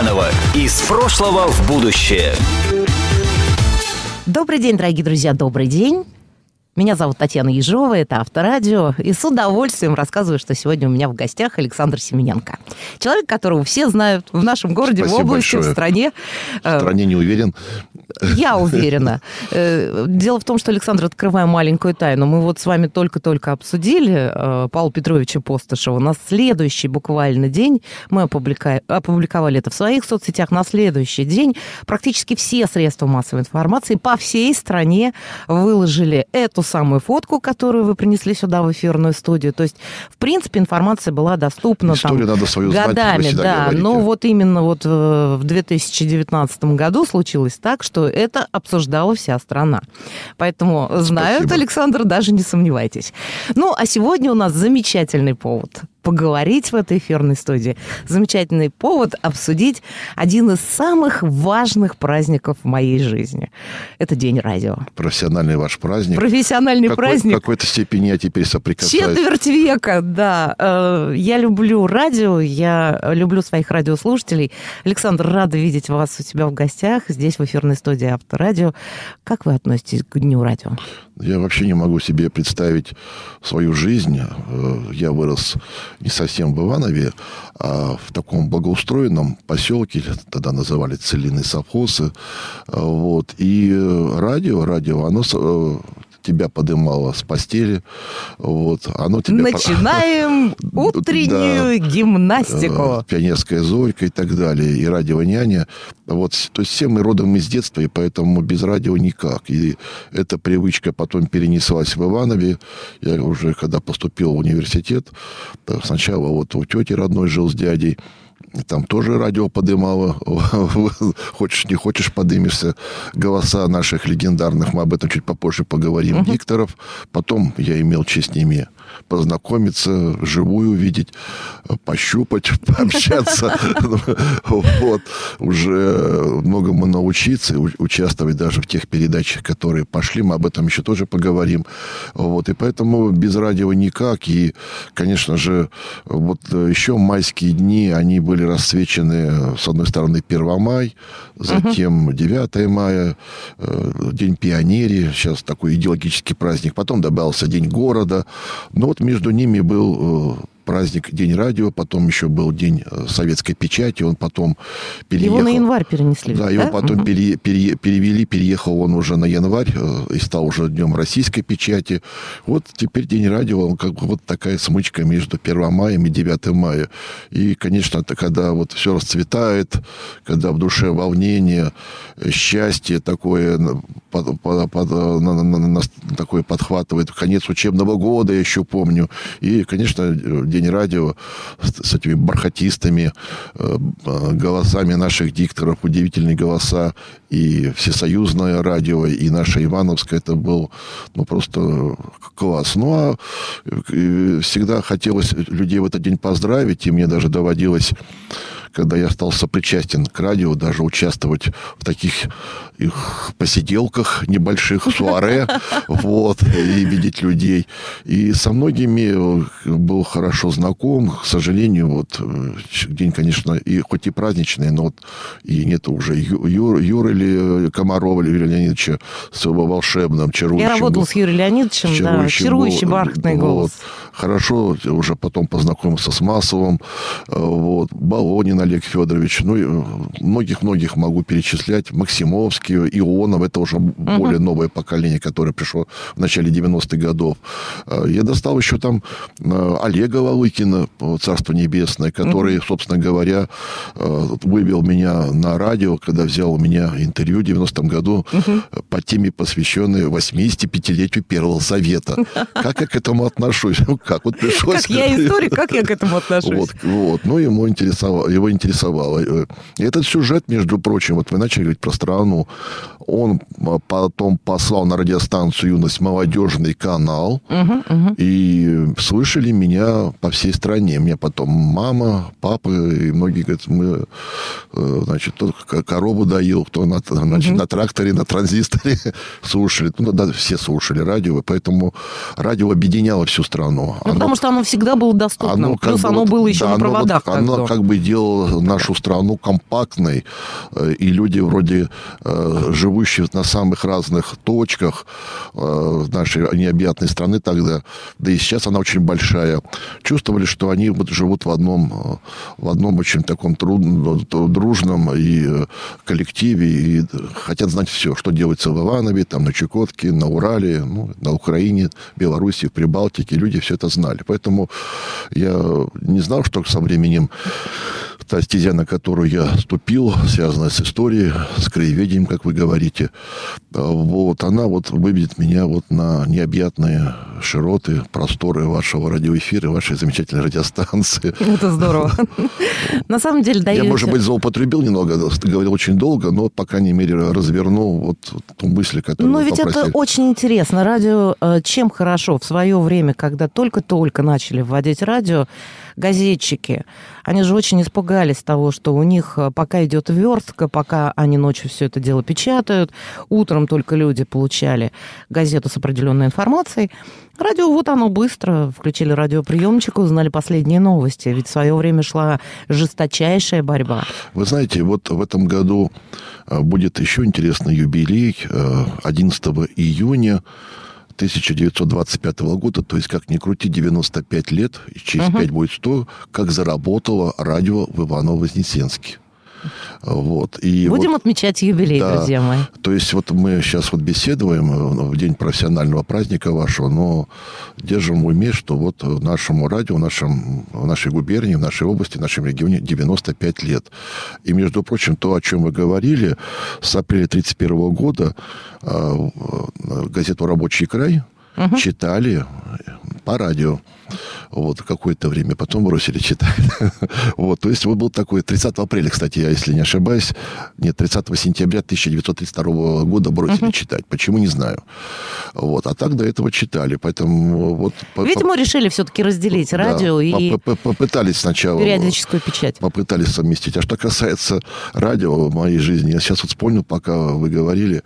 Иванова. Из прошлого в будущее. Добрый день, дорогие друзья, добрый день. Меня зовут Татьяна Ежова, это Авторадио, и с удовольствием рассказываю, что сегодня у меня в гостях Александр Семененко. Человек, которого все знают в нашем городе, Спасибо в области, большое. в стране. В стране не уверен. Я уверена. Э, Дело в том, что, Александр, открывая маленькую тайну, мы вот с вами только-только обсудили э, Павла Петровича Постышева. На следующий буквально день мы опубликовали это в своих соцсетях. На следующий день практически все средства массовой информации по всей стране выложили эту самую фотку, которую вы принесли сюда в эфирную студию. То есть, в принципе, информация была доступна Историю там, надо свою знать, годами, всегда да. говорите. Но вот именно вот э, в 2019 году случилось так, что это обсуждала вся страна. Поэтому знают, Спасибо. Александр, даже не сомневайтесь. Ну, а сегодня у нас замечательный повод поговорить в этой эфирной студии. Замечательный повод обсудить один из самых важных праздников в моей жизни. Это День радио. Профессиональный ваш праздник. Профессиональный Какой- праздник. В какой-то степени я теперь соприкасаюсь. Четверть века, да. Э, Я люблю радио, я люблю своих радиослушателей. Александр, рада видеть вас у себя в гостях, здесь в эфирной студии Авторадио. Как вы относитесь к Дню радио? Я вообще не могу себе представить свою жизнь. Э, Я вырос не совсем в Иванове, а в таком благоустроенном поселке, тогда называли целины совхозы. Э, Вот. И радио, радио, оно э, тебя подымало с постели. Вот. Оно тебя... Начинаем утреннюю гимнастику. э, пионерская зорька и так далее, и радио няня. Вот, то есть все мы родом из детства, и поэтому без радио никак. И эта привычка потом перенеслась в Иванове. Я уже, когда поступил в университет, э, сначала вот у тети родной жил с дядей, там тоже радио подымало. Хочешь, не хочешь, подымешься. Голоса наших легендарных, мы об этом чуть попозже поговорим, дикторов. Потом я имел честь с ними познакомиться, живую увидеть, пощупать, пообщаться. Вот. Уже многому научиться, участвовать даже в тех передачах, которые пошли. Мы об этом еще тоже поговорим. Вот. И поэтому без радио никак. И, конечно же, вот еще майские дни, они были расцвечены, с одной стороны, 1 май, затем 9 мая, э, День пионерии, сейчас такой идеологический праздник. Потом добавился День города. Но вот между ними был э, праздник День радио, потом еще был День э, советской печати, он потом переехал. Его на январь перенесли. Да, ведь, его потом Мгм. пере- пере- перевели, переехал он уже на январь э, и стал уже днем российской печати. Вот теперь День радио, он как бы вот такая смычка между 1 мая и 9 мая. И, конечно, это когда вот все расцветает, когда в душе волнение, э, счастье такое, под- под- под- на- на- на- нас такое подхватывает. Конец учебного года, я еще помню. И, конечно, э, День радио с, с этими бархатистыми э, э, голосами наших дикторов, удивительные голоса, и всесоюзное радио, и наше Ивановское, это был ну, просто класс. Ну, а э, всегда хотелось людей в этот день поздравить, и мне даже доводилось когда я стал сопричастен к радио, даже участвовать в таких их посиделках небольших, суаре, вот, и видеть людей. И со многими был хорошо знаком. К сожалению, вот э, день, конечно, и хоть и праздничный, но вот и нет уже Ю- Юры или Комарова, или Юрия Леонидовича с его волшебным, чарующим. Я работала с Юрием Леонидовичем, да, чарующим чарующий гол- бархатный вот. голос. Хорошо, уже потом познакомился с Масловым, э, вот, Болонин Олег Федорович, ну, и, э, многих-многих могу перечислять, Максимовский, Ионов, это уже более новое поколение, которое пришло в начале 90-х годов. Э, Я достал еще там э, Олега Лалыкина, э, Царство Небесное, который, собственно говоря, вывел меня на радио, когда взял у меня интервью в 90-м году э, по теме, посвященной 85-летию Первого Совета. Как я к этому отношусь? Ну, как вот пришлось... Как я историк, как я к этому отношусь? Вот, вот. Ну, ему интересовало, его интересовало. Э, этот сюжет, между прочим, вот вы начали говорить про страну, он а, потом послал на радиостанцию «Юность» молодежный канал, и слышали меня по всей стране. Мне потом мама, папа и многие говорят, мы, э, значит, кто корову доил, кто на, значит, на тракторе, на транзисторе слушали. Ну, да, все слушали радио, поэтому радио объединяло всю страну. Ну, потому что оно всегда было доступно. Оно Плюс бы оно было еще да, на оно проводах. Оно, бы. как бы делало сделал нашу страну компактной, э, и люди вроде э, живущие на самых разных точках нашей необъятной страны тогда, да и сейчас она очень большая, чувствовали, что они вот живут в одном, в одном очень таком трудном, дружном и коллективе, и хотят знать все, что делается в Иванове, там на Чукотке, на Урале, ну, на Украине, Беларуси, в Прибалтике. Люди все это знали. Поэтому я не знал, что со временем та стезя, на которую я ступил, связанная с историей, с краеведением, как вы говорите, вот, она вот выведет меня вот на необъятные широты, просторы вашего радиоэфира, вашей замечательной радиостанции. Это здорово. На самом деле, да. Я, может быть, злоупотребил немного, говорил очень долго, но, по крайней мере, развернул вот ту мысль, которую Но ведь это очень интересно. Радио э, чем хорошо? В свое время, когда только-только начали вводить радио, газетчики, они же очень испугались того, что у них э, пока идет верстка, пока они ночью все это дело печатают, утром только люди получали газету с определенной информацией. Радио, вот оно быстро, включили радиоприемчик, узнали последние новости. Ведь в свое время шла жесточайшая борьба. Вы знаете, вот в этом году э, будет еще интересный юбилей. 11 э, июня 1925 года, то есть, как ни крути, 95 лет, и через угу. 5 будет 100, как заработало радио в Иваново-Вознесенске. Вот. И Будем вот, отмечать юбилей, да, друзья мои. То есть вот мы сейчас вот беседуем э, в день профессионального праздника вашего, но держим в уме, что вот нашему радио, нашем, в нашей губернии, в нашей области, в нашем регионе 95 лет. И, между прочим, то, о чем вы говорили, с апреля 1931 года э, газету «Рабочий край» угу. читали по радио вот, какое-то время, потом бросили читать. вот, то есть вот был такой, 30 апреля, кстати, я, если не ошибаюсь, нет, 30 сентября 1932 года бросили uh-huh. читать. Почему, не знаю. Вот, а так до этого читали, поэтому вот... Видимо, решили все-таки разделить радио да, и... Попытались сначала... Периодическую печать. Попытались совместить. А что касается радио в моей жизни, я сейчас вот вспомнил, пока вы говорили,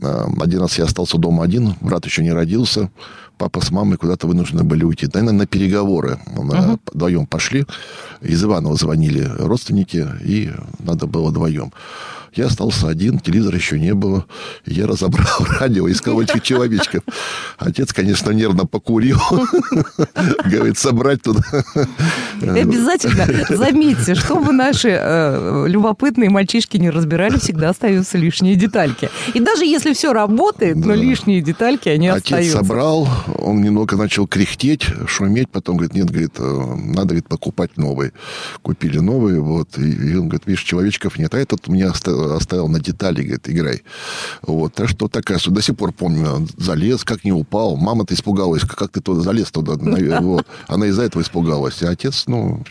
один раз я остался дома один, брат еще не родился, папа с мамой куда-то вынуждены были уйти. Наверное, на переговоры. Uh-huh. Вдвоем пошли. Из Иванова звонили родственники, и надо было вдвоем. Я остался один, телевизора еще не было. Я разобрал радио, искал этих человечков. Отец, конечно, нервно покурил. Говорит, собрать туда. И обязательно заметьте, чтобы наши э, любопытные мальчишки не разбирали, всегда остаются лишние детальки. И даже если все работает, но лишние детальки, они Отец остаются. собрал, он немного начал кряхтеть, шуметь, потом говорит, нет, говорит, э, надо говорит, покупать новые. Купили новые, вот, и он говорит, видишь, человечков нет. А этот у меня оставил на детали, говорит, играй. Вот, так что такая, до сих пор помню, залез, как не упал. Мама-то испугалась, как ты туда залез туда. Вот. Она из-за этого испугалась. А отец, ну,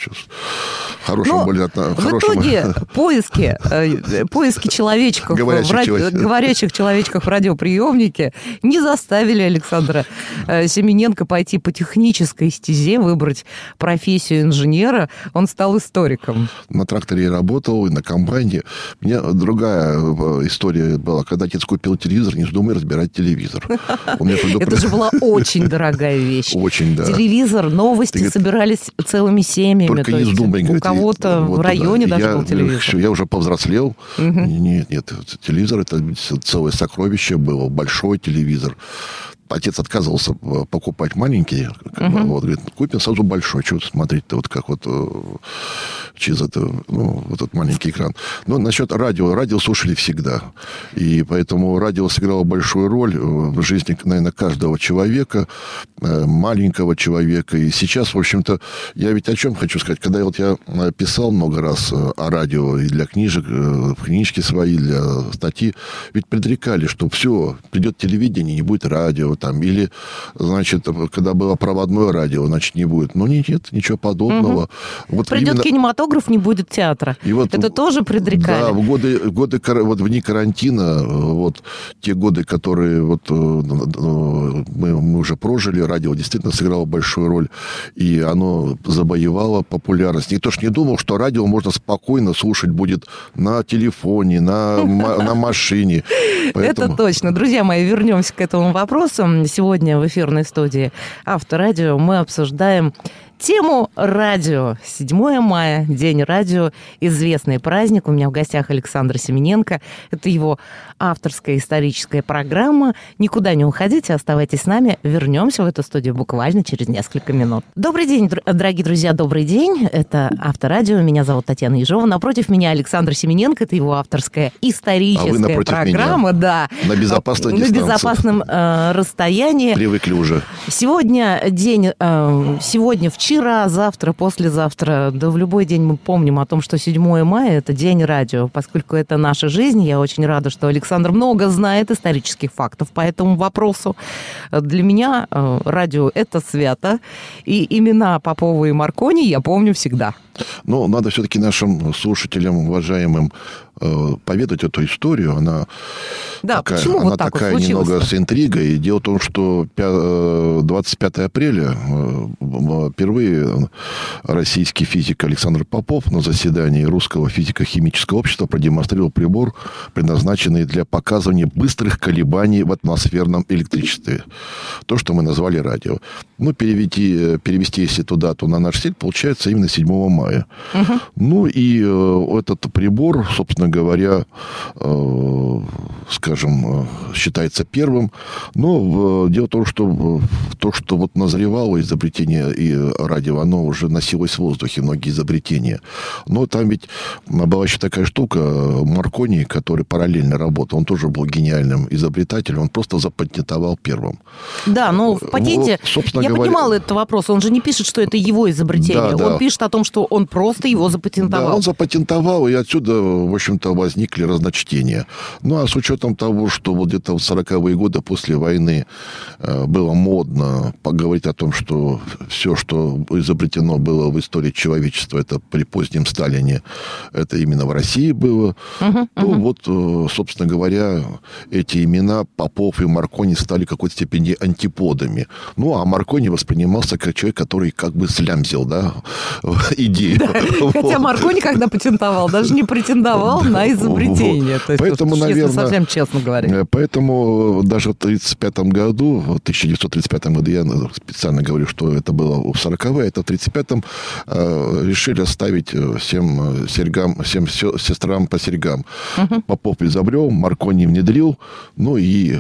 хорошим Но более... В хорошим... итоге поиски, э, поиски человечков, говорящих, в ради... говорящих человечках в радиоприемнике не заставили Александра э, Семененко пойти по технической стезе, выбрать профессию инженера. Он стал историком. На тракторе я работал, и на комбайне. Мне другая э, история была, когда отец купил телевизор, не вздумай разбирать телевизор. Это же была очень дорогая вещь. Очень, да. Телевизор, новости собирались целыми семьями. Только не вздумай. У кого-то в районе даже был телевизор. Я уже повзрослел. Нет, нет, телевизор это целое сокровище было, большой телевизор отец отказывался э, покупать маленький, uh-huh. вот, говорит, купим сразу большой, что смотреть-то, вот как вот э, через это, ну, вот этот маленький экран. Но насчет радио, радио слушали всегда, и поэтому радио сыграло большую роль э, в жизни, наверное, каждого человека, маленького человека, и сейчас, в общем-то, я ведь о чем хочу сказать, когда вот я писал много раз о радио и для книжек, книжки свои, для статьи, ведь предрекали, что все, придет телевидение, не будет радио, там, или, значит, когда было проводное радио, значит, не будет. Но нет, ничего подобного. Угу. Вот Придет именно... кинематограф, не будет театра. И вот, Это тоже предрекали. Да, в годы, годы вот вне карантина, вот те годы, которые вот э, мы, мы уже прожили, радио действительно сыграло большую роль, и оно завоевало популярность. Никто ж не думал, что радио можно спокойно слушать будет на телефоне, на, на машине. Это точно. Друзья мои, вернемся к этому вопросу. Сегодня в эфирной студии Авторадио мы обсуждаем тему радио. 7 мая, День радио, известный праздник. У меня в гостях Александр Семененко. Это его авторская историческая программа. Никуда не уходите, оставайтесь с нами. Вернемся в эту студию буквально через несколько минут. Добрый день, дорогие друзья, добрый день. Это Авторадио. Меня зовут Татьяна Ежова. Напротив меня Александр Семененко. Это его авторская историческая а программа. Меня. Да. На безопасной На безопасном э, расстоянии. Привыкли уже. Сегодня день, э, сегодня, вчера, завтра, послезавтра, да в любой день мы помним о том, что 7 мая – это день радио. Поскольку это наша жизнь, я очень рада, что Александр много знает исторических фактов по этому вопросу. Для меня э, радио – это свято, и имена Попова и Маркони я помню всегда. Но надо все-таки нашим слушателям, уважаемым, поведать эту историю. Она да, такая, почему она вот так такая вот немного с интригой. Дело в том, что 25 э, апреля э, впервые российский физик Александр Попов на заседании Русского физико-химического общества продемонстрировал прибор, предназначенный для показывания быстрых колебаний в атмосферном электричестве. То, что мы назвали радио. Ну, перевести, перевести если эту дату на наш стиль, получается именно 7 мая. Угу. Ну и э, этот прибор, собственно говоря, э, скажем, э, считается первым. Но э, дело в том, что то, что вот назревало изобретение и радио, оно уже носилось в воздухе, многие изобретения. Но там ведь была еще такая штука, Маркони, который параллельно работал, он тоже был гениальным изобретателем, он просто запатентовал первым. Да, но в патенте, вот, собственно я говоря, понимала этот вопрос, он же не пишет, что это его изобретение, да, он пишет о том, что он просто его запатентовал. Да, он запатентовал, и отсюда, в общем-то, возникли разночтения. Ну, а с учетом того, что вот где-то в 40-е годы после войны э, было модно поговорить о том, что все, что изобретено было в истории человечества, это при позднем Сталине, это именно в России было. Uh-huh, ну, вот, э, собственно говоря, эти имена Попов и Маркони стали в какой-то степени антиподами. Ну, а Маркони воспринимался как человек, который как бы слямзил, да, идею. Да. Вот. Хотя Маркони, когда патентовал, даже не претендовал на изобретение. Вот. То есть, поэтому, вот, наверное, совсем честно говоря. Э, поэтому даже в 1935 году, в 1935 году, я специально говорю, что это было в 40-е, это в 1935-м э, решили оставить э, всем серьгам, всем сестрам по серьгам. Угу. Попов изобрел, Маркони внедрил, ну и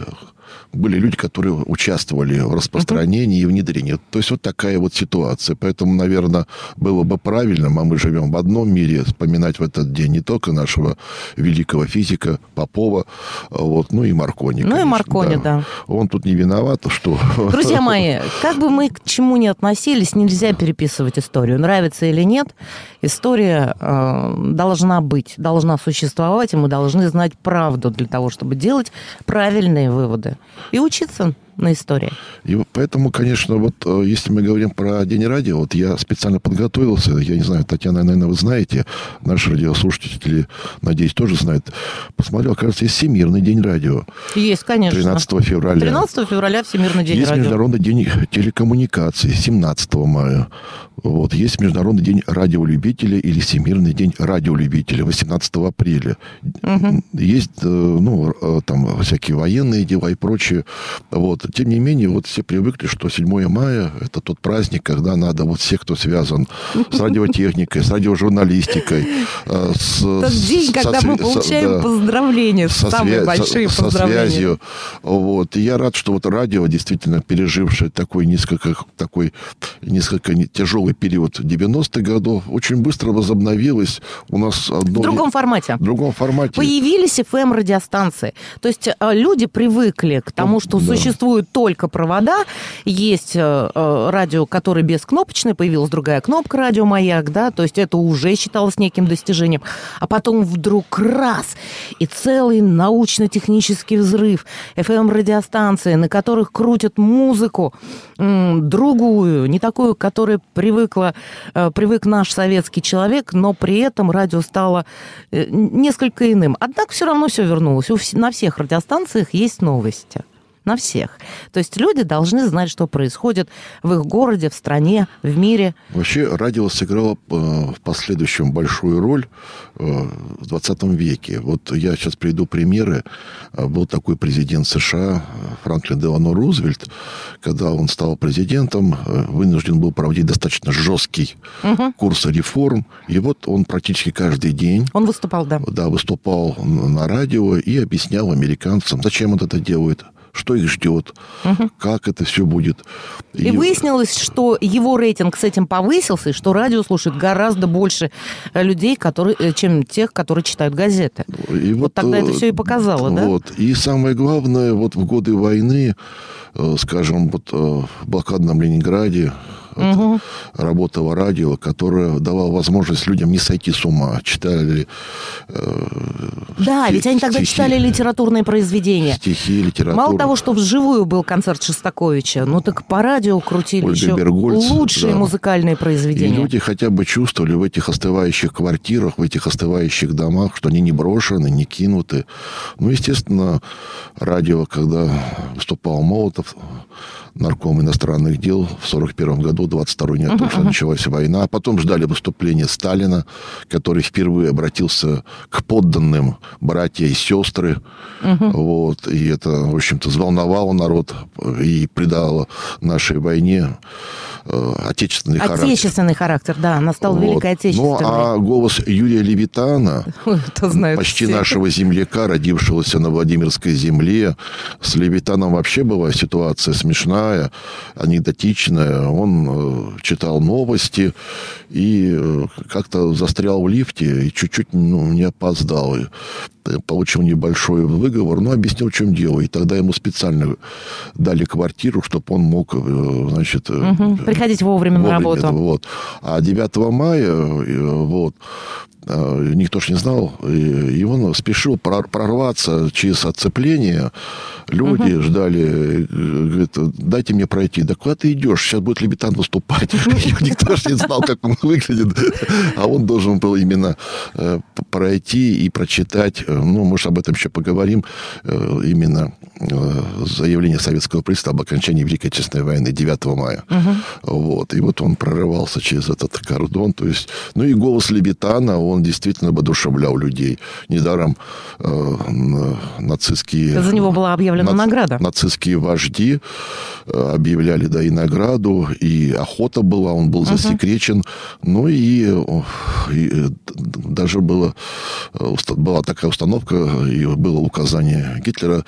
были люди, которые участвовали в распространении uh-huh. и внедрении. То есть вот такая вот ситуация. Поэтому, наверное, было бы правильно, а мы живем в одном мире, вспоминать в этот день не только нашего великого физика Попова, вот, ну и Маркони. Ну конечно, и Маркони, да. да. Он тут не виноват, что... Друзья мои, как бы мы к чему ни относились, нельзя переписывать историю. Нравится или нет, история э, должна быть, должна существовать, и мы должны знать правду для того, чтобы делать правильные выводы и учиться на истории. И поэтому, конечно, вот э, если мы говорим про День радио, вот я специально подготовился, я не знаю, Татьяна, наверное, вы знаете, наши радиослушатели, надеюсь, тоже знают. Посмотрел, кажется, есть Всемирный день радио. Есть, конечно. 13 февраля. 13 февраля Всемирный день есть радио. Есть Международный день телекоммуникаций 17 мая. Вот. Есть Международный день радиолюбителя или Всемирный день радиолюбителя 18 апреля. Угу. Есть, э, ну, э, там, всякие военные дела и прочее. Вот тем не менее, вот все привыкли, что 7 мая – это тот праздник, когда надо вот всех, кто связан с радиотехникой, с радиожурналистикой, э, с... Тот день, когда мы получаем поздравления, самые большие поздравления. Со связью. Вот. И я рад, что вот радио, действительно пережившее такой несколько, такой несколько тяжелый период 90-х годов, очень быстро возобновилось. У нас одно... В другом формате. В другом формате. Появились FM-радиостанции. То есть э, люди привыкли к тому, что да. существует существуют только провода. Есть э, э, радио, которое бескнопочное, появилась другая кнопка радиомаяк, да, то есть это уже считалось неким достижением. А потом вдруг раз, и целый научно-технический взрыв. FM-радиостанции, на которых крутят музыку другую, не такую, к которой привыкла, э, привык наш советский человек, но при этом радио стало несколько иным. Однако все равно все вернулось. На всех радиостанциях есть новости. На всех. То есть люди должны знать, что происходит в их городе, в стране, в мире. Вообще радио сыграло э, в последующем большую роль э, в 20 веке. Вот я сейчас приведу примеры. Э, был такой президент США Франклин Делано Рузвельт. Когда он стал президентом, вынужден был проводить достаточно жесткий угу. курс реформ. И вот он практически каждый день... Он выступал, да. Да, выступал на радио и объяснял американцам, зачем он это делает, что их ждет, угу. как это все будет. И, и выяснилось, что его рейтинг с этим повысился, и что радио слушает гораздо больше людей, которые, э, чем тех, которые читают газеты. И вот, вот тогда это все и показало, вот. да? Вот. И самое главное, вот в годы войны, э, скажем, вот э, в блокадном Ленинграде, угу. работало радио, которое давало возможность людям не сойти с ума. Читали э, Да, стих, ведь они тогда стихи, читали литературные произведения. Стихи, литературу. Мало того, что вживую был концерт Шостаковича, ну так по радио крутили Ольга еще Бергольц, лучшие да. музыкальные произведения. И люди хотя бы чувствовали в этих остывающих квартирах, в этих остывающих домах, что они не брошены, не кинуты. Ну, естественно, радио, когда выступал Молотов, нарком иностранных дел в 1941 году, 22 не uh-huh, uh-huh. началась война. А потом ждали выступления Сталина, который впервые обратился к подданным братья и сестры. Uh-huh. Вот, и это, в общем-то, взволновало народ и придало нашей войне э, отечественный, характер. Отечественный характер, да, настал вот. Великой Отечественной. Ну, а голос Юрия Левитана, почти все. нашего земляка, родившегося на Владимирской земле, с Левитаном вообще была ситуация смешная, анекдотичная. Он э, читал новости и э, как-то застрял в лифте и чуть-чуть ну, не опоздал. И получил небольшой выговор, но объяснил, в чем дело. И тогда ему специально дали квартиру, чтобы он мог, э, значит... Угу. Приходить вовремя, вовремя на работу. Вот. А 9 мая вот, никто ж не знал, и он спешил прорваться через отцепление. Люди угу. ждали, говорит, дайте мне пройти. Да куда ты идешь? Сейчас будет Лебетан выступать. Никто же не знал, как он выглядит. А он должен был именно э, пройти и прочитать, э, ну, может, об этом еще поговорим, э, именно заявление советского правительства об окончании Великой Отечественной войны 9 мая. Угу. Вот. И вот он прорывался через этот кордон. То есть, ну и голос Лебетана, он действительно воодушевлял людей. Недаром э, нацистские... За него была объявлена наци... награда. Нацистские вожди объявляли, да, и награду, и охота была, он был засекречен. Угу. Ну и, и э, даже было, э, была такая установка, и было указание Гитлера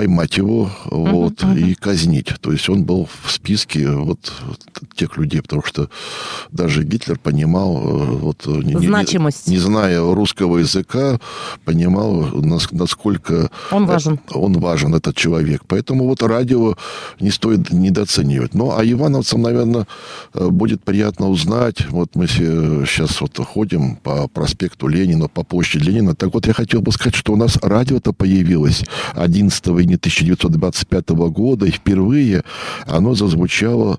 поймать его uh-huh, вот, uh-huh. и казнить. То есть он был в списке вот тех людей, потому что даже Гитлер понимал, э, вот, Значимость. Не, не зная русского языка, понимал, насколько он важен. он важен, этот человек. Поэтому вот радио не стоит недооценивать. Ну, а ивановцам, наверное, э, будет приятно узнать. Вот мы сейчас вот ходим по проспекту Ленина, по площади Ленина. Так вот, я хотел бы сказать, что у нас радио-то появилось 11 июня 1925 года, и впервые оно зазвучало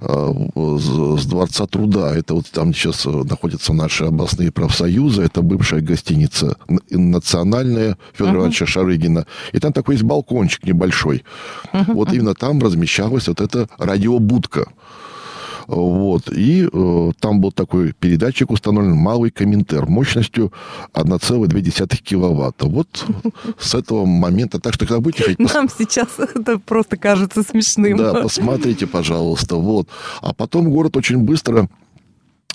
э, с Дворца труда. Это вот там сейчас находятся наши областные профсоюзы, это бывшая гостиница национальная Федора uh-huh. Ивановича Шарыгина. И там такой есть балкончик небольшой. Uh-huh. Вот именно там размещалась вот эта радиобудка. Вот. И э, там был такой передатчик установлен, малый комментер, мощностью 1,2 киловатта. Вот с этого момента. Так что, когда будете хоть... Нам сейчас это просто кажется смешным. Да, посмотрите, пожалуйста. Вот. А потом город очень быстро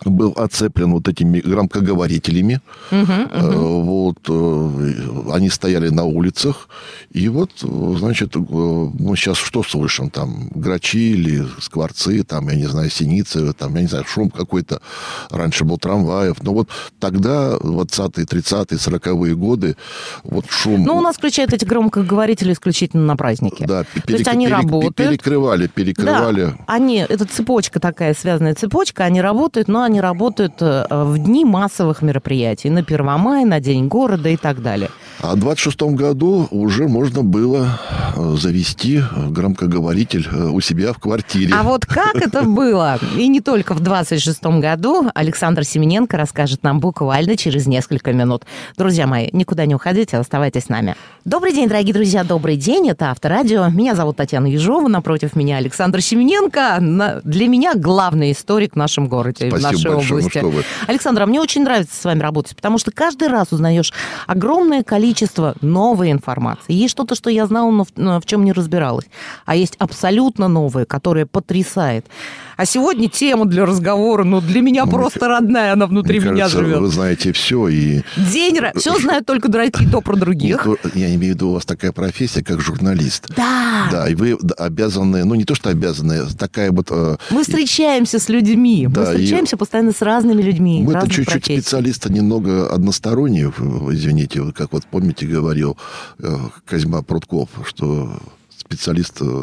был оцеплен вот этими громкоговорителями. Uh-huh, uh-huh. Вот, э, они стояли на улицах. И вот, значит, э, мы сейчас что слышим? Там грачи или скворцы, там, я не знаю, синицы, там, я не знаю, шум какой-то. Раньше был трамваев. Но вот тогда, 20-е, 30-е, 40-е годы, вот шум... Ну, у нас включают эти громкоговорители исключительно на праздники. Да, перек... То есть они перек... работают. Перекрывали, перекрывали. Да, они, это цепочка такая, связанная цепочка, они работают, но они работают э, в дни массовых мероприятий, на Первомай, на День города и так далее. А в 26 году уже можно было э, завести громкоговоритель э, у себя в квартире. А вот как это было? И не только в 26 году. Александр Семененко расскажет нам буквально через несколько минут. Друзья мои, никуда не уходите, оставайтесь с нами. Добрый день, дорогие друзья, добрый день. Это Авторадио. Меня зовут Татьяна Ежова, напротив меня Александр Семененко. Для меня главный историк в нашем городе, Спасибо в нашей большое. области. Ну. Александр, а мне очень нравится с вами работать, потому что каждый раз узнаешь огромное количество новой информации. Есть что-то, что я знала, но в, но в чем не разбиралась. А есть абсолютно новое, которое потрясает. А сегодня тема для разговора, ну, для меня Ну, просто родная, она внутри Мне меня кажется, живет. вы знаете все, и День... Все знают только дураки, то про других. то- я имею в виду, у вас такая профессия, как журналист. Да. Да, и вы обязаны, ну не то, что обязаны, такая вот... э, Мы встречаемся с людьми. Да, Мы и- встречаемся постоянно с разными людьми. Мы это чуть-чуть профессий. специалисты немного односторонние, в- извините, как вот помните, говорил э, Козьма Прутков, что специалист э,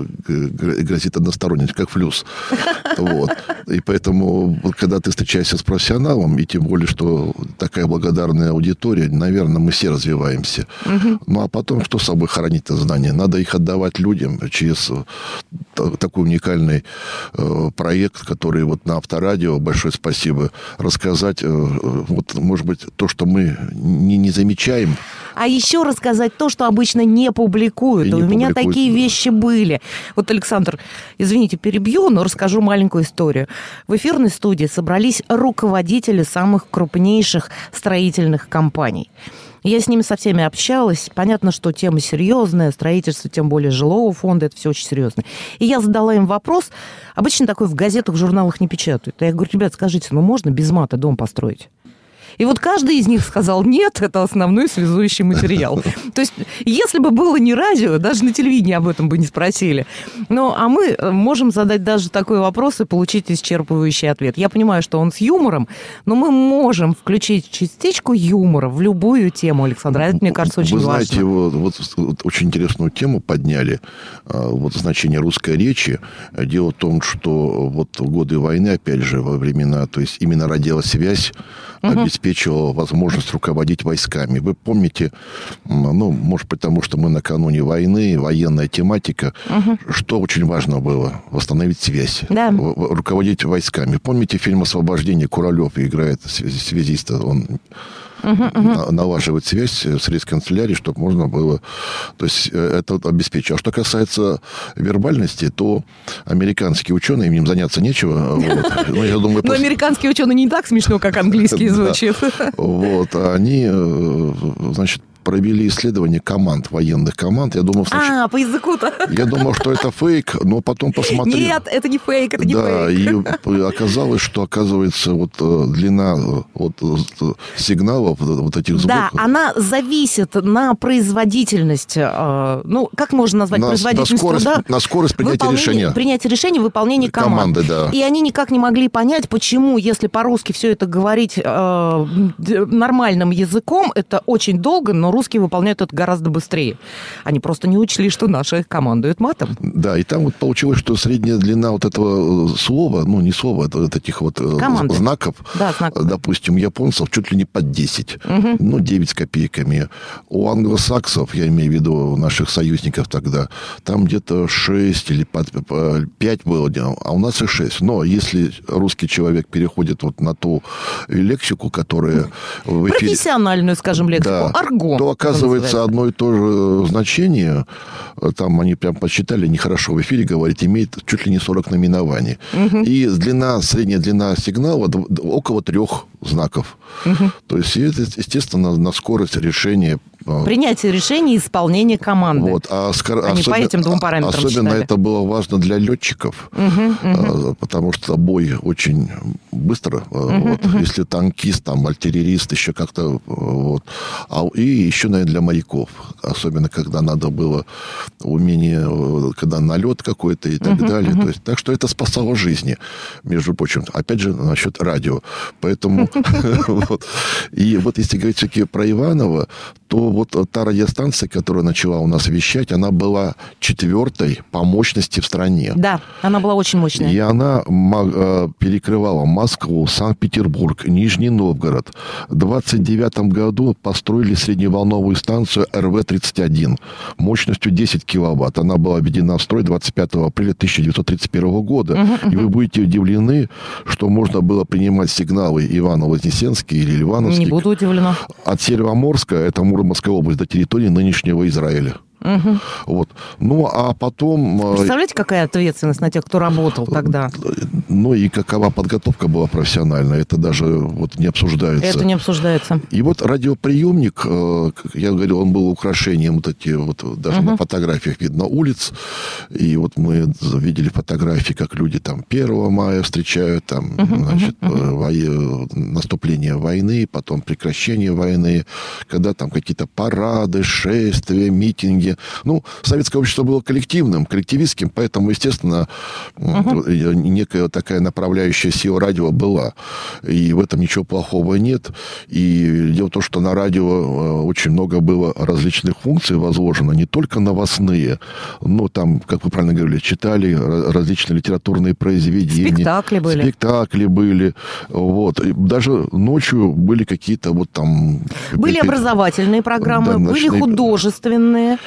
грозит односторонность, как флюс. Вот. И поэтому, когда ты встречаешься с профессионалом, и тем более, что такая благодарная аудитория, наверное, мы все развиваемся. Ну, а потом, что с собой хранить-то знания? Надо их отдавать людям через э, та- такой уникальный э, проект, который вот на Авторадио, большое спасибо, рассказать, вот, может быть, то, что мы не, не замечаем, А еще рассказать то, что обычно не публикуют. И не у меня публикуют, такие да. Вещи были. Вот, Александр, извините, перебью, но расскажу маленькую историю. В эфирной студии собрались руководители самых крупнейших строительных компаний. Я с ними со всеми общалась. Понятно, что тема серьезная, строительство, тем более жилого фонда, это все очень серьезно. И я задала им вопрос. Обычно такой в газетах, в журналах не печатают. Я говорю, ребят, скажите, ну можно без мата дом построить? И вот каждый из них сказал, нет, это основной связующий материал. То есть, если бы было не радио, даже на телевидении об этом бы не спросили. Ну, а мы э, можем задать даже такой вопрос и получить исчерпывающий ответ. Я понимаю, что он с юмором, но мы можем включить частичку юмора в любую тему, Александр. А это, мне кажется, очень Вы важно. знаете, вот, вот, вот очень интересную тему подняли, а, вот значение русской речи. Дело в том, что вот в годы войны, опять же, во времена, то есть именно радиосвязь обеспечивала возможность руководить войсками. Вы помните, ну, может, потому что мы накануне войны, военная тематика, что очень важно было? Восстановить связь. Да. Руководить войсками. Помните фильм «Освобождение»? Куралев играет связи- связиста. Он на- налаживать связь с рейс-канцелярией, чтобы можно было... То есть э, это вот обеспечивает. А что касается вербальности, то американские ученые, им заняться нечего. Вот. Ну, я думаю, Но после- американский ученый не так смешно, как английский Да. звучит. Вот, а они, э, значит, провели исследование команд, военных команд. Я думал, сначала- А, по языку-то. я думал, что это фейк, но потом посмотрел. Нет, это не фейк, это не да, фейк. и оказалось, что, оказывается, вот э, длина э, вот, э, сигналов, вот этих звуков... Да, она зависит на производительность, ну, как можно назвать на, на производительность скорость, труда? на скорость принятия решения. Принятие решения, выполнение команд. Команды, да. И они никак не могли понять, почему, если по-русски все это говорить э, нормальным языком, это очень долго, но русские выполняют это гораздо быстрее. Они просто не учли, что наши командуют матом. Да, и там вот получилось, что средняя длина вот этого э, слова, ну, не слова, это вот этих вот э, Команды. знаков, Да, знаков. допустим, японцев чуть ли не под 10, ну, 9 с копейками. У англосаксов, я имею в виду наших союзников тогда, там где-то 6 или под 5 было, а у нас и 6. Но если русский человек переходит вот на ту лексику, которая эфире... Профессиональную, скажем, лексику. Да. Арго. То это оказывается одно и то же значение. э, Там они прям посчитали, нехорошо в эфире говорить, имеет чуть ли не 40 наименований. И длина, средняя длина сигнала около трех знаков. То есть, естественно, на скорость решения. э, Принятие решений и исполнение команды. Вот, а скор- Они по этим двум параметрам Особенно считали. это было важно для летчиков, э, потому что бой очень быстро. э, вот, Если танкист, там, артиллерист, еще как-то... Вот, а, и еще, наверное, для моряков. Особенно, когда надо было умение, э, когда налет какой-то и так далее. То есть, так что это спасало жизни, между прочим. Опять же, насчет радио. Поэтому... И вот если говорить все-таки про Иванова, то вот та радиостанция, которая начала у нас вещать, она была четвертой по мощности в стране. Да, она была очень мощная. И она э, перекрывала Москву, Санкт-Петербург, Нижний Новгород. В 29 году построили средневолновую станцию РВ-31 мощностью 10 киловатт. Она была введена в строй 25 апреля 1931 года. Угу, и вы будете удивлены, что можно было принимать сигналы Ивано-Вознесенский или Ливановский. Не буду удивлена. От Североморска, это Мурманская область, до территории нынешнего Израиля. Угу. Вот. Ну, а потом... Э, Представляете, какая ответственность на тех, кто работал тогда? Ну, и какова подготовка была профессиональная, это даже вот не обсуждается. Это не обсуждается. И вот радиоприемник, э, я говорил, он был украшением вот эти вот, даже угу. на фотографиях видно улиц, и вот мы видели фотографии, как люди там 1 мая встречают, там, угу, значит, угу. Во... наступление войны, потом прекращение войны, когда там какие-то парады, шествия, митинги, ну, советское общество было коллективным, коллективистским, поэтому, естественно, угу. некая такая направляющая сила радио была. И в этом ничего плохого нет. И дело в том, что на радио э, очень много было различных функций возложено, не только новостные, но там, как вы правильно говорили, читали различные литературные произведения. Спектакли были. Спектакли были. Вот. И даже ночью были какие-то вот там... Были образовательные программы, да, были художественные.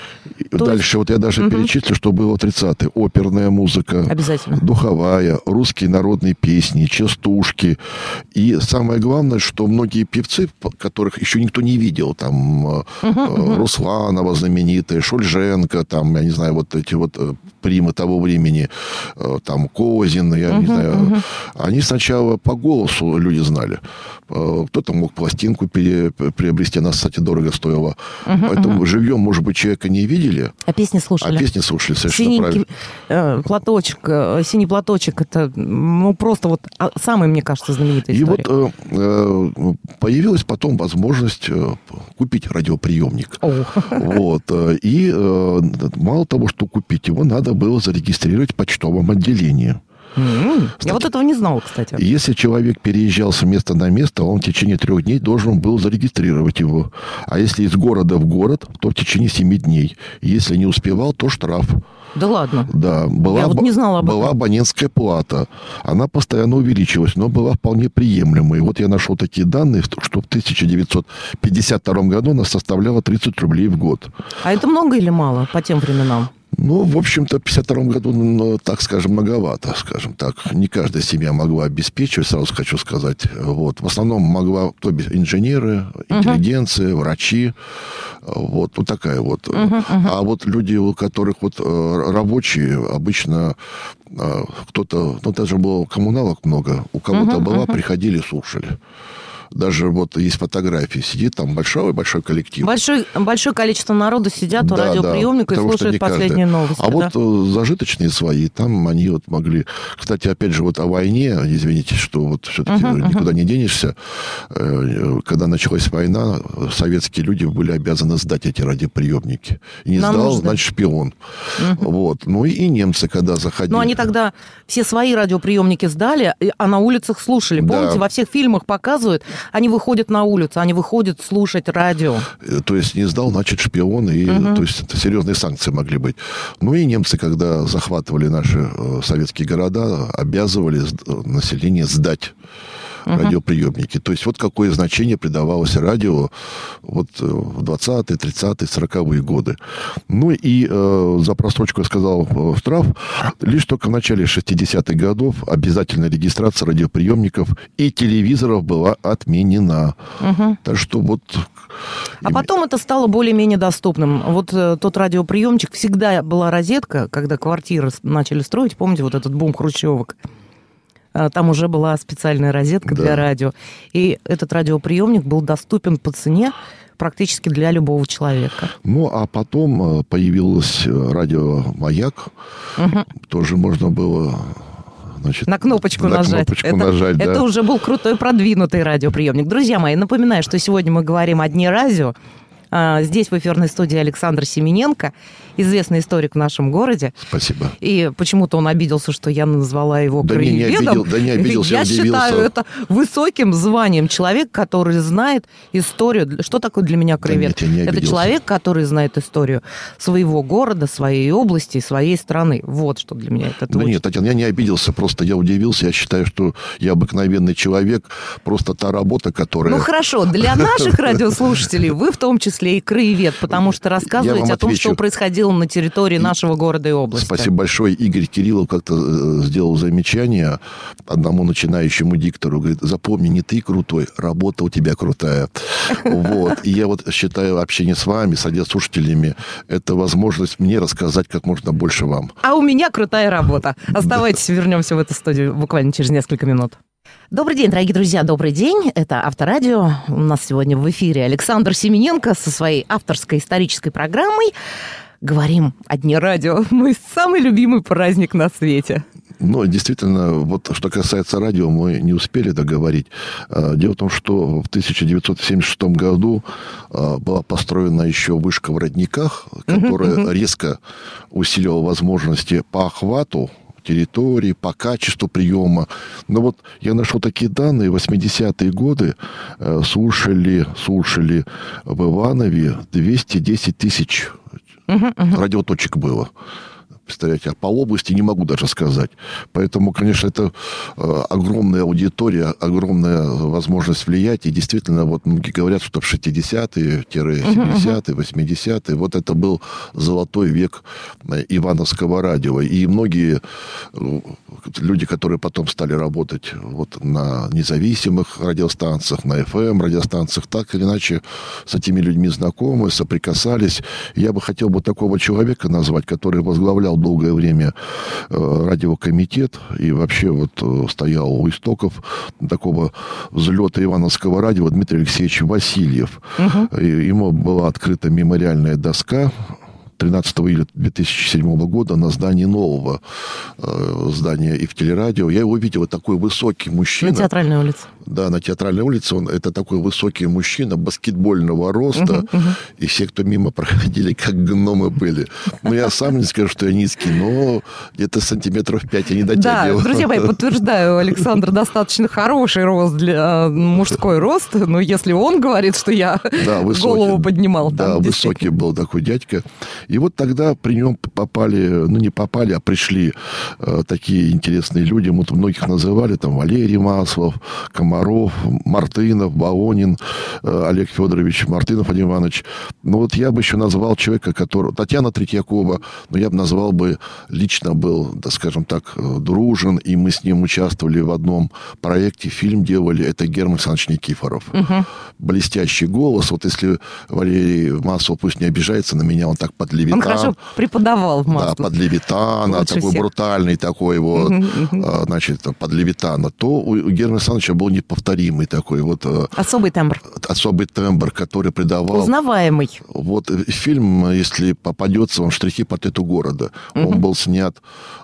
То Дальше есть... вот я даже угу. перечислю, что было 30-е. Оперная музыка. Обязательно. Духовая, русские народные песни, частушки. И самое главное, что многие певцы, которых еще никто не видел, там угу, угу. Русланова знаменитая, Шульженко, там, я не знаю, вот эти вот э, примы того времени, э, там Козин, я угу, не знаю, угу. они сначала по голосу люди знали. Кто-то мог пластинку приобрести, она, кстати, дорого стоила. Угу, Поэтому угу. живьем, может быть, человека не видели. А песни слушали? А песни слушали, совершенно Синий правильно. Э, платочек, э, синий платочек, это ну, просто вот а, самый, мне кажется, знаменитый И вот э, э, появилась потом возможность э, купить радиоприемник. О. Вот. Э, и мало того, что купить его, надо было зарегистрировать в почтовом отделении. Mm-hmm. Я вот этого не знала, кстати. Если человек переезжал с места на место, он в течение трех дней должен был зарегистрировать его. А если из города в город, то в течение семи дней. Если не успевал, то штраф. Да ладно? Да. Была, Я вот не знала об была этом. абонентская плата. Она постоянно увеличивалась, но была вполне приемлемой. Вот я нашел такие данные, что в 1952 году она составляла 30 рублей в год. А это много или мало по тем временам? Ну, в общем-то, в 52 году, ну, так скажем, многовато, скажем так. Не каждая семья могла обеспечивать, сразу хочу сказать. Вот. В основном могла то инженеры, интеллигенция, uh-huh. врачи. Вот, вот такая вот. Uh-huh, uh-huh. А вот люди, у которых вот э, рабочие, обычно э, кто-то, ну, даже было коммуналок много, у кого-то uh-huh, была, uh-huh. приходили, слушали даже вот есть фотографии, сидит там большой-большой коллектив. Большой, большое количество народу сидят да, у радиоприемника да, и слушают последние каждый. новости. А да? вот э, зажиточные свои, там они вот могли... Кстати, опять же, вот о войне, извините, что вот все-таки uh-huh, никуда uh-huh. не денешься. Э, когда началась война, советские люди были обязаны сдать эти радиоприемники. И не Нам сдал, нужно. значит, шпион. Uh-huh. Вот. Ну и, немцы, когда заходили... Ну, они тогда все свои радиоприемники сдали, а на улицах слушали. Помните, да. во всех фильмах показывают, они выходят на улицу, они выходят слушать радио. Э, то есть не сдал, значит, шпион, и угу. то есть это серьезные санкции могли быть. Ну и немцы, когда захватывали наши э, советские города, обязывали э, население сдать uh-huh. радиоприемники. То есть вот какое значение придавалось радио вот э, в 20-е, 30-е, 40-е годы. Ну и э, за просрочку я сказал э, штраф. Лишь только в начале 60-х годов обязательная регистрация радиоприемников и телевизоров была отменена. Uh-huh. Так что вот... А потом это стало более-менее доступным. Вот э, тот радиоприемчик, всегда была розетка, когда квартиры начали строить, помните, вот этот бум хрущевок? А, там уже была специальная розетка да. для радио. И этот радиоприемник был доступен по цене практически для любого человека. Ну, а потом э, появилось э, радио «Маяк». Угу. Тоже можно было Значит, на кнопочку на нажать. Кнопочку это, нажать, да. это уже был крутой продвинутый радиоприемник. Друзья мои, напоминаю, что сегодня мы говорим о Дне радио. А, здесь в эфирной студии Александр Семененко, известный историк в нашем городе. Спасибо. И почему-то он обиделся, что я назвала его Да не, не краеведом. обидел- да не обиделся, Я удивился. считаю это высоким званием. Человек, который знает историю. Что такое для меня краевед? нет, я не это человек, который знает историю своего города, своей области, своей страны. Вот что для меня это. Да очень- нет, Татьяна, я не обиделся, просто я удивился. Я считаю, что я обыкновенный человек. Просто та работа, которая... Ну хорошо, для наших радиослушателей вы в том числе и краевед, потому что рассказываете о том, что происходило на территории нашего города и области. Спасибо большое. Игорь Кириллов как-то э, сделал замечание одному начинающему диктору. Говорит, запомни, не ты крутой, работа у тебя крутая. Вот. И я вот считаю общение с вами, с радиослушателями, это возможность мне рассказать как можно больше вам. А у меня крутая работа. Оставайтесь, вернемся в эту студию буквально через несколько минут. Добрый день, дорогие друзья, добрый день. Это Авторадио. У нас сегодня в эфире Александр Семененко со своей авторской исторической программой. Говорим о Дне радио. Мой самый любимый праздник на свете. Но действительно, вот что касается радио, мы не успели договорить. А, Дело в том, что в 1976 году а, была построена еще вышка в Родниках, которая резко усилила возможности по охвату территории, по качеству приема. Но вот я нашел такие данные. В 80-е годы э, слушали, слушали в Иванове 210 тысяч радиоточек было. Представляете, а по области не могу даже сказать. Поэтому, конечно, это э, огромная аудитория, огромная возможность влиять. И действительно, вот многие говорят, что в 60-е, 70-е, 80-е, вот это был золотой век э, Ивановского радио. И многие э, люди, которые потом стали работать вот на независимых радиостанциях, на FM радиостанциях, так или иначе с этими людьми знакомы, соприкасались. Я бы хотел бы такого человека назвать, который возглавлял долгое время э, радиокомитет и вообще вот э, стоял у истоков такого взлета Ивановского радио Дмитрий Алексеевич Васильев. И ему была открыта мемориальная доска 13 июля 2007 года на здании нового э, здания и в телерадио. Я его видел, вот такой высокий мужчина. На театральной улице. Да, на театральной улице он это такой высокий мужчина баскетбольного роста, и все, кто мимо проходили, как гномы были. Ну, я сам не скажу, что я низкий, но где-то сантиметров пять я не Да, дотягивал. друзья мои, подтверждаю, Александр достаточно хороший рост для э, мужской рост, но если он говорит, что я Да, высокий. голову поднимал, Да, там, высокий был такой дядька. И вот тогда при нем попали, ну не попали, а пришли э, такие интересные люди. Мы многих называли, там Валерий Маслов, Комаров, Мартынов, Баонин, э, Олег Федорович, Мартынов Владимир Иванович. Ну вот я бы еще назвал человека, которого... Татьяна Третьякова, но я бы назвал бы, лично был, да, скажем так, э, дружен, и мы с ним участвовали в одном проекте, фильм делали, это Герман Александрович Никифоров. Блестящий голос. Вот если Валерий Маслов, пусть не обижается на меня, он так под Он левитан. хорошо преподавал в Да, под Левитана, Лучше такой всех. брутальный такой вот, а, значит, под Левитана, то у Германа Александровича был неповторимый такой вот а, Особый тембр. особый тембр, который придавал... Узнаваемый. Вот э, фильм, если попадется вам «Штрихи портрету города», он был снят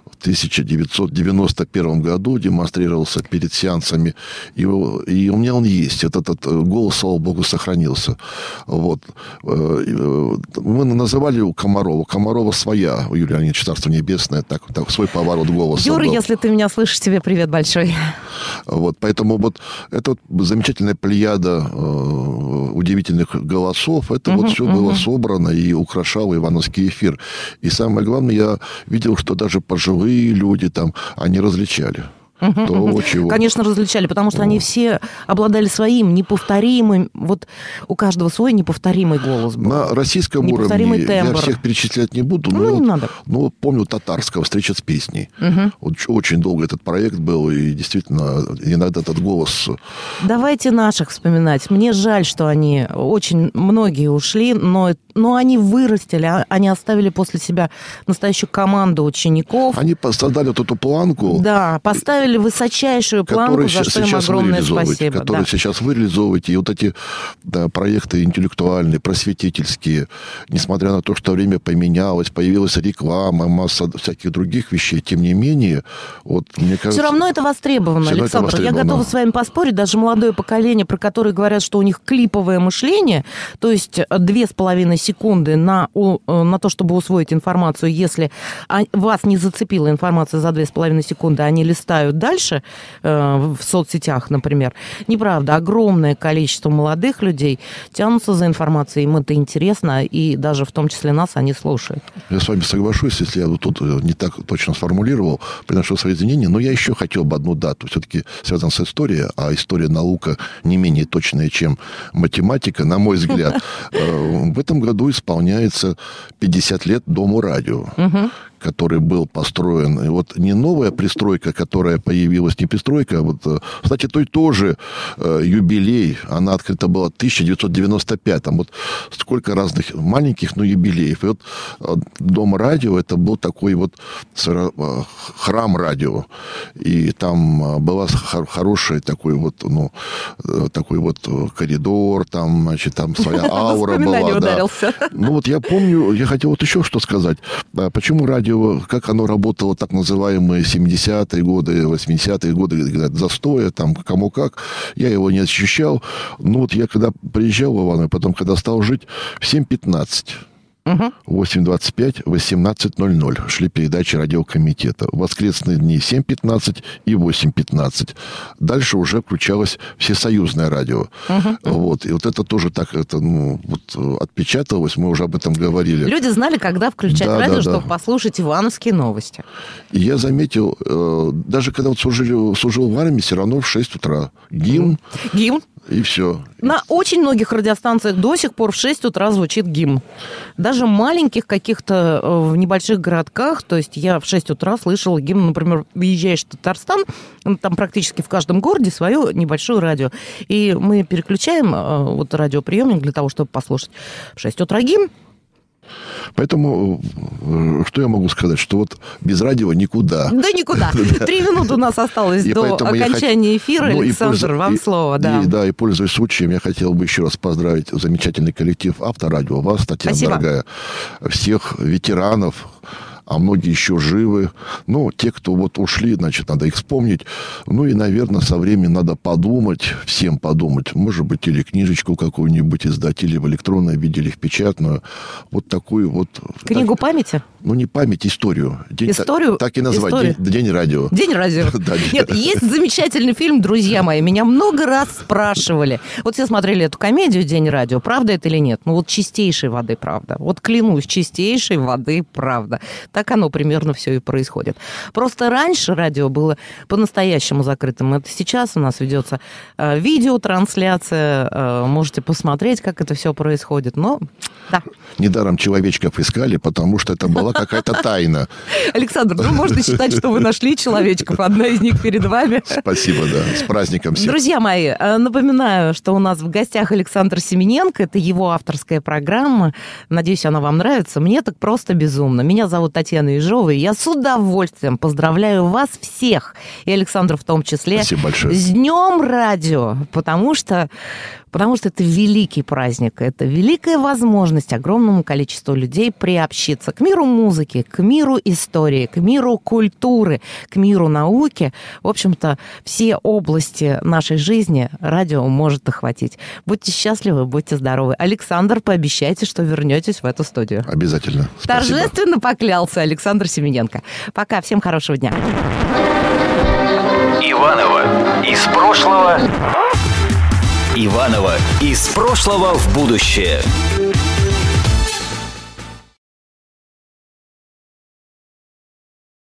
в 1991 году, демонстрировался перед сеансами, и, у- и у меня он есть. Этот, этот э, голос, слава богу, сохранился. Вот. Э, э, Мы называли Комарова. Комарова своя, у Юлии Леонидовича, Царство Небесное, так, так, свой поворот голоса Юра, был. если ты меня слышишь, тебе привет большой. Вот, поэтому вот эта вот замечательная плеяда э, удивительных голосов, это вот все было собрано и украшало Ивановский эфир. И самое главное, я видел, что даже пожилые люди там, они различали. То, чего. Конечно, различали, потому что они все обладали своим неповторимым, вот у каждого свой неповторимый голос был. На российском уровне я всех перечислять не буду, Ну, но, не вот- надо. но помню татарского «Встреча с песней». Очень долго этот проект был, и действительно иногда этот голос Давайте наших вспоминать. Мне жаль, что они очень многие ушли, но но они вырастили, а- они оставили после себя настоящую команду учеников. Они создали вот эту планку, Да, поставили высочайшую планку, которую за что им огромное спасибо. которые да. сейчас вы реализовываете. И вот эти да, проекты интеллектуальные, просветительские, несмотря на то, что время поменялось, появилась реклама, масса всяких других вещей, тем не менее, вот мне кажется... Все равно это востребовано, равно это Александр. Я востребовано. готова с вами поспорить. Даже молодое поколение, про которое говорят, что у них клиповое мышление, то есть э, две с половиной секунды на, э, на то, чтобы усвоить информацию, если а- вас не зацепила информация за две с половиной секунды, они листают дальше э, в соцсетях, например. Неправда. Огромное количество молодых людей тянутся за информацией, им это интересно, и даже в том числе нас они слушают. Я с вами соглашусь, если я вот тут э, не так точно сформулировал, приношу свои извинения, но я еще хотел бы одну дату. Все-таки связан с историей, а история наука не менее точная, чем математика, на мой взгляд. В этом году исполняется 50 лет Дому радио который был построен. И вот не новая пристройка, которая появилась, не пристройка, а вот, э, кстати, той тоже э, юбилей, она открыта была в 1995 Там вот сколько разных маленьких, но юбилеев. И вот э, Дом радио, это был такой вот э, храм радио. И там была хор- хорошая такой вот, ну, такой вот коридор, там, значит, там своя аура была. Да. Ну вот я помню, я хотел вот еще что сказать. А Почему радио, как оно работало, так называемые 70-е годы, 80-е годы, застоя, там, кому как, я его не ощущал. Ну вот я когда приезжал в Иваново, потом, когда стал жить, в 7.15 8.25, 18.00 шли передачи радиокомитета. В воскресные дни 7.15 и 8.15. Дальше уже включалось всесоюзное радио. Вот. И вот это тоже так это, ну, вот, отпечаталось, мы уже об этом говорили. Люди знали, когда включать Да, радио, да, да. чтобы послушать ивановские новости. И я заметил, э, даже когда вот служил, служил в армии, все равно в 6 утра гимн, Гимн. И все. На очень многих радиостанциях до сих пор в 6 утра звучит гимн. Даже маленьких каких-то э, в небольших городках, то есть я в 6 утра слышала гимн, например, въезжаешь в Татарстан, ну, там практически в каждом городе свое небольшое радио. И мы переключаем э, вот радиоприемник для того, чтобы послушать в 6 утра гимн, Поэтому, э, что я могу сказать, что вот без радио никуда. Да никуда. Три минуты у нас осталось до окончания эфира. Ну, Александр, вам слово, да. И, да, и пользуясь случаем, я хотел бы еще раз поздравить замечательный коллектив Авторадио, вас, Татьяна дорогая, всех ветеранов, а многие еще живы. Ну, те, кто вот ушли, значит, надо их вспомнить. Ну, и, наверное, со временем надо подумать, всем подумать. Может быть, или книжечку какую-нибудь издать, или в электронном виде, или в печатную. Вот такую вот... Книгу так- памяти? ну, не память, историю. День, Историю? Так, и назвать. Историю? День, День радио. День радио. Да, Нет, есть замечательный фильм, друзья мои. Меня много раз спрашивали. Вот все смотрели эту комедию «День радио». Правда это или нет? Ну вот чистейшей воды правда. Вот клянусь, чистейшей воды правда. Так оно примерно все и происходит. Просто раньше радио было по-настоящему закрытым. Это сейчас у нас ведется э, видеотрансляция. Э, можете посмотреть, как это все происходит. Но, да. Недаром человечков искали, потому что это была какая-то тайна. Александр, ну можно считать, что вы нашли человечков. Одна из них перед вами. Спасибо, да. С праздником всех. Друзья мои, э, напоминаю, что у нас в гостях Александр Семененко. Это его авторская программа. Надеюсь, она вам нравится. Мне так просто безумно. Меня зовут Татьяна Ежова, и я с удовольствием поздравляю вас всех, и Александра в том числе, Спасибо большое. с Днем Радио, потому что, потому что это великий праздник, это великая возможность огромному количеству людей приобщиться к миру музыки, к миру истории, к миру культуры, к миру науки. В общем-то, все области нашей жизни радио может охватить. Будьте счастливы, будьте здоровы. Александр, пообещайте, что вернетесь в эту студию. Обязательно. Спасибо. Торжественно поклялся Александр Семененко. Пока, всем хорошего дня. Иванова из прошлого. Иванова из прошлого в будущее.